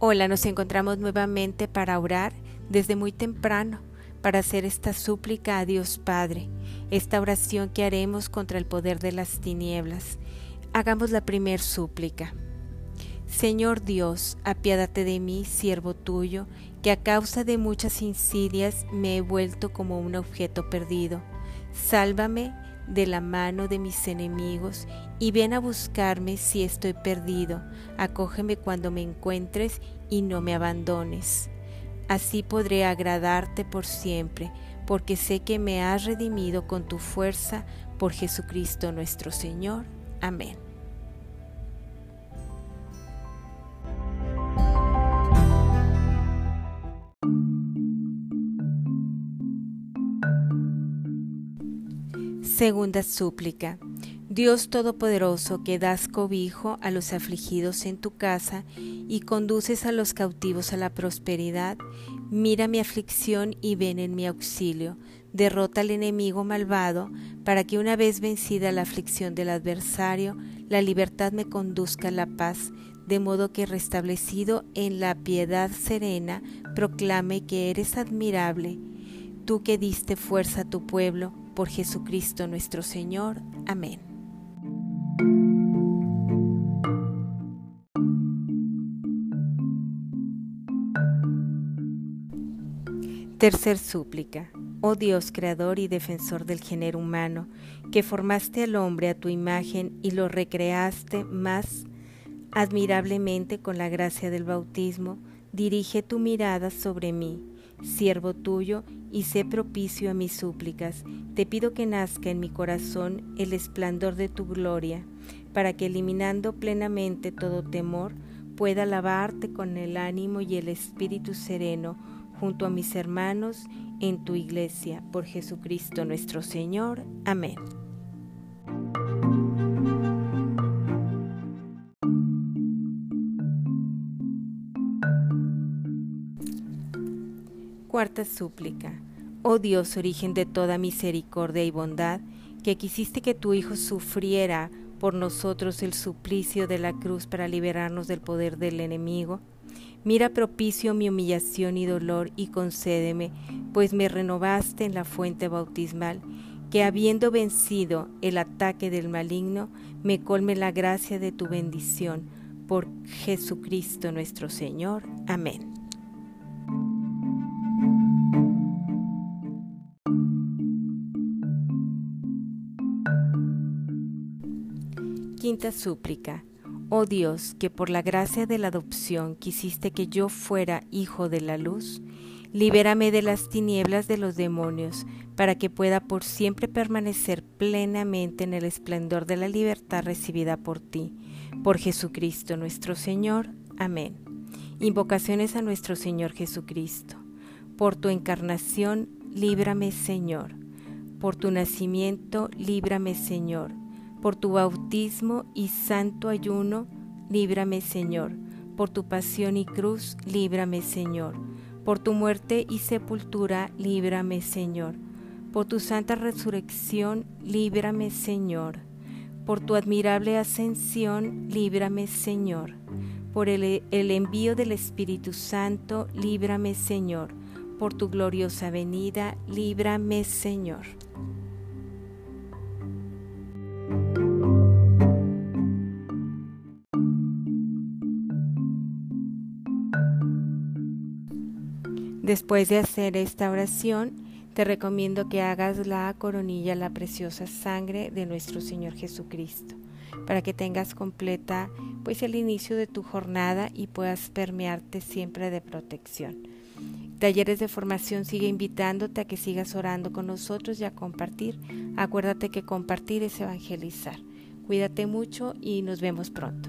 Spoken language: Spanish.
Hola, nos encontramos nuevamente para orar desde muy temprano, para hacer esta súplica a Dios Padre, esta oración que haremos contra el poder de las tinieblas. Hagamos la primer súplica. Señor Dios, apiádate de mí, siervo tuyo, que a causa de muchas insidias me he vuelto como un objeto perdido. Sálvame de la mano de mis enemigos y ven a buscarme si estoy perdido. Acógeme cuando me encuentres y no me abandones. Así podré agradarte por siempre, porque sé que me has redimido con tu fuerza por Jesucristo nuestro Señor. Amén. Segunda súplica. Dios Todopoderoso, que das cobijo a los afligidos en tu casa y conduces a los cautivos a la prosperidad, mira mi aflicción y ven en mi auxilio. Derrota al enemigo malvado, para que una vez vencida la aflicción del adversario, la libertad me conduzca a la paz, de modo que restablecido en la piedad serena, proclame que eres admirable, tú que diste fuerza a tu pueblo, por Jesucristo nuestro Señor. Amén. Tercer súplica. Oh Dios, creador y defensor del género humano, que formaste al hombre a tu imagen y lo recreaste más admirablemente con la gracia del bautismo, dirige tu mirada sobre mí siervo tuyo, y sé propicio a mis súplicas. Te pido que nazca en mi corazón el esplendor de tu gloria, para que eliminando plenamente todo temor, pueda alabarte con el ánimo y el espíritu sereno junto a mis hermanos en tu iglesia, por Jesucristo nuestro Señor. Amén. Cuarta súplica. Oh Dios, origen de toda misericordia y bondad, que quisiste que tu Hijo sufriera por nosotros el suplicio de la cruz para liberarnos del poder del enemigo, mira propicio mi humillación y dolor y concédeme, pues me renovaste en la fuente bautismal, que habiendo vencido el ataque del maligno, me colme la gracia de tu bendición. Por Jesucristo nuestro Señor. Amén. Quinta súplica. Oh Dios, que por la gracia de la adopción quisiste que yo fuera hijo de la luz, libérame de las tinieblas de los demonios, para que pueda por siempre permanecer plenamente en el esplendor de la libertad recibida por ti. Por Jesucristo nuestro Señor. Amén. Invocaciones a nuestro Señor Jesucristo. Por tu encarnación, líbrame Señor. Por tu nacimiento, líbrame Señor por tu bautismo y santo ayuno, líbrame Señor. Por tu pasión y cruz, líbrame Señor. Por tu muerte y sepultura, líbrame Señor. Por tu santa resurrección, líbrame Señor. Por tu admirable ascensión, líbrame Señor. Por el, el envío del Espíritu Santo, líbrame Señor. Por tu gloriosa venida, líbrame Señor. Después de hacer esta oración, te recomiendo que hagas la coronilla, la preciosa sangre de nuestro Señor Jesucristo, para que tengas completa pues el inicio de tu jornada y puedas permearte siempre de protección. Talleres de formación sigue invitándote a que sigas orando con nosotros y a compartir. Acuérdate que compartir es evangelizar. Cuídate mucho y nos vemos pronto.